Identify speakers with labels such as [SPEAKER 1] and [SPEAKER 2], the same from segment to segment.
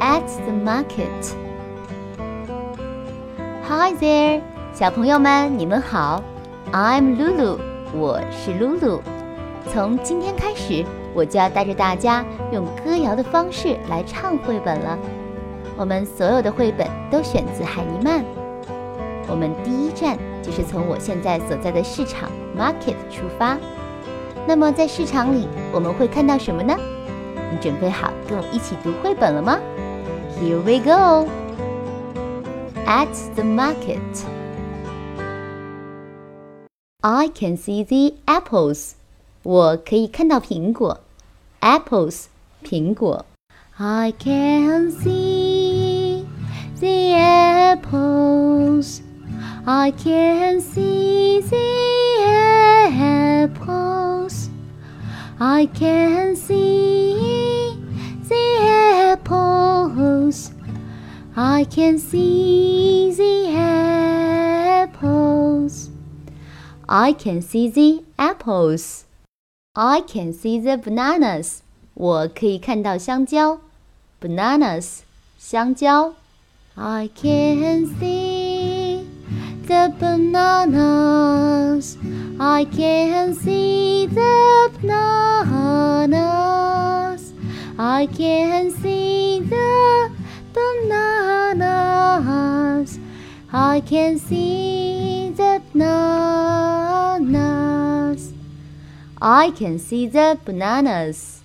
[SPEAKER 1] at the market. Hi there，小朋友们，你们好。I'm Lulu，我是 Lulu。从今天开始，我就要带着大家用歌谣的方式来唱绘本了。我们所有的绘本都选自海尼曼。我们第一站就是从我现在所在的市场 Market 出发。那么在市场里，我们会看到什么呢？你准备好跟我一起读绘本了吗 ？Here we go. At the market, I can see the apples. 我可以看到苹果，apples 苹果。I can see the apples. I can see the apples. I can see I can see the apples. I can see the apples. I can see the bananas. 我可以看到香蕉，bananas 香蕉。I can see the bananas. I can see the bananas. I can see bananas. I can see the bananas. I can see the bananas.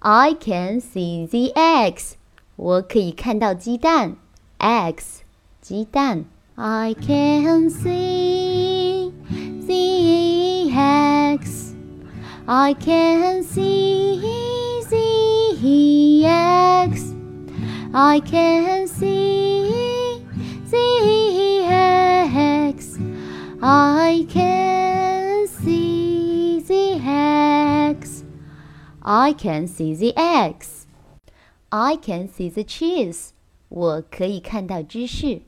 [SPEAKER 1] I can see the eggs. 我可以看到鸡蛋，eggs 鸡蛋。I can see the eggs. I can see the eggs. I can see I can see the eggs. I can see the eggs. I can see the cheese. 我可以看到芝士，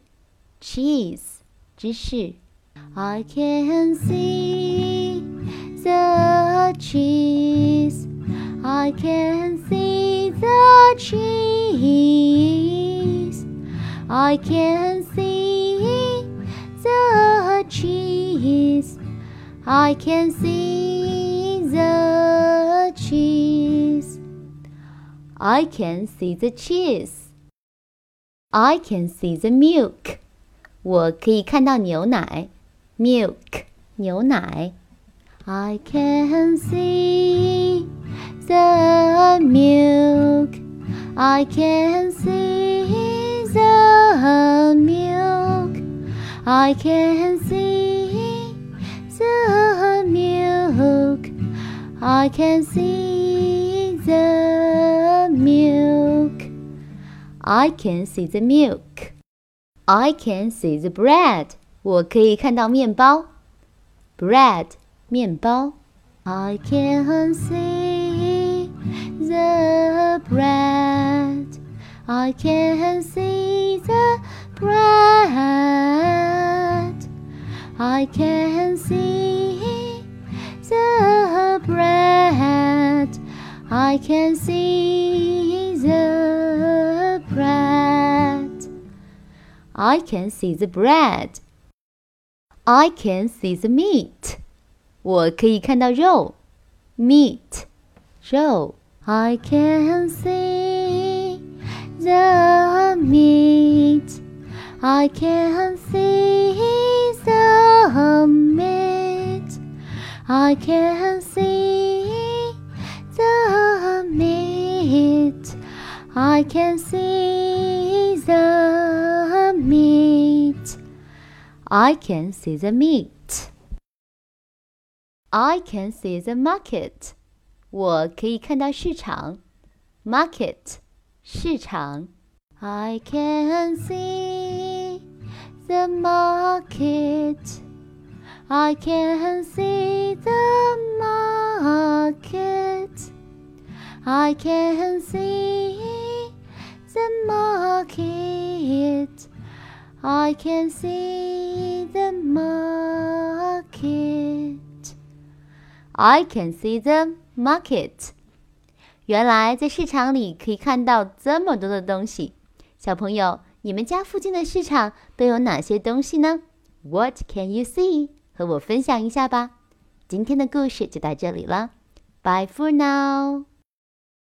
[SPEAKER 1] cheese 芝士。I can see the cheese. I can see the cheese. I can I can see the cheese. I can see the cheese. I can see the milk. 我可以看到牛奶，milk 牛奶。I can see the milk. I can see the milk. I can see I can see the milk. I can see the milk. I can see the bread. 我可以看到面包，bread 面包。I can see the bread. I can see the bread. I can I can see the bread. I can see the bread. I can see the meat. 我可以看到肉，meat，肉。I can see the meat. I can see the meat. I can see meat. I can see the meat. I can see the meat. I can see the market. 我可以看到市场，market 市场。I can see the market. I can see the market. I can see the market. I can see the market. I can see the market. 原来在市场里可以看到这么多的东西。小朋友，你们家附近的市场都有哪些东西呢？What can you see？和我分享一下吧。今天的故事就到这里了，Bye for now。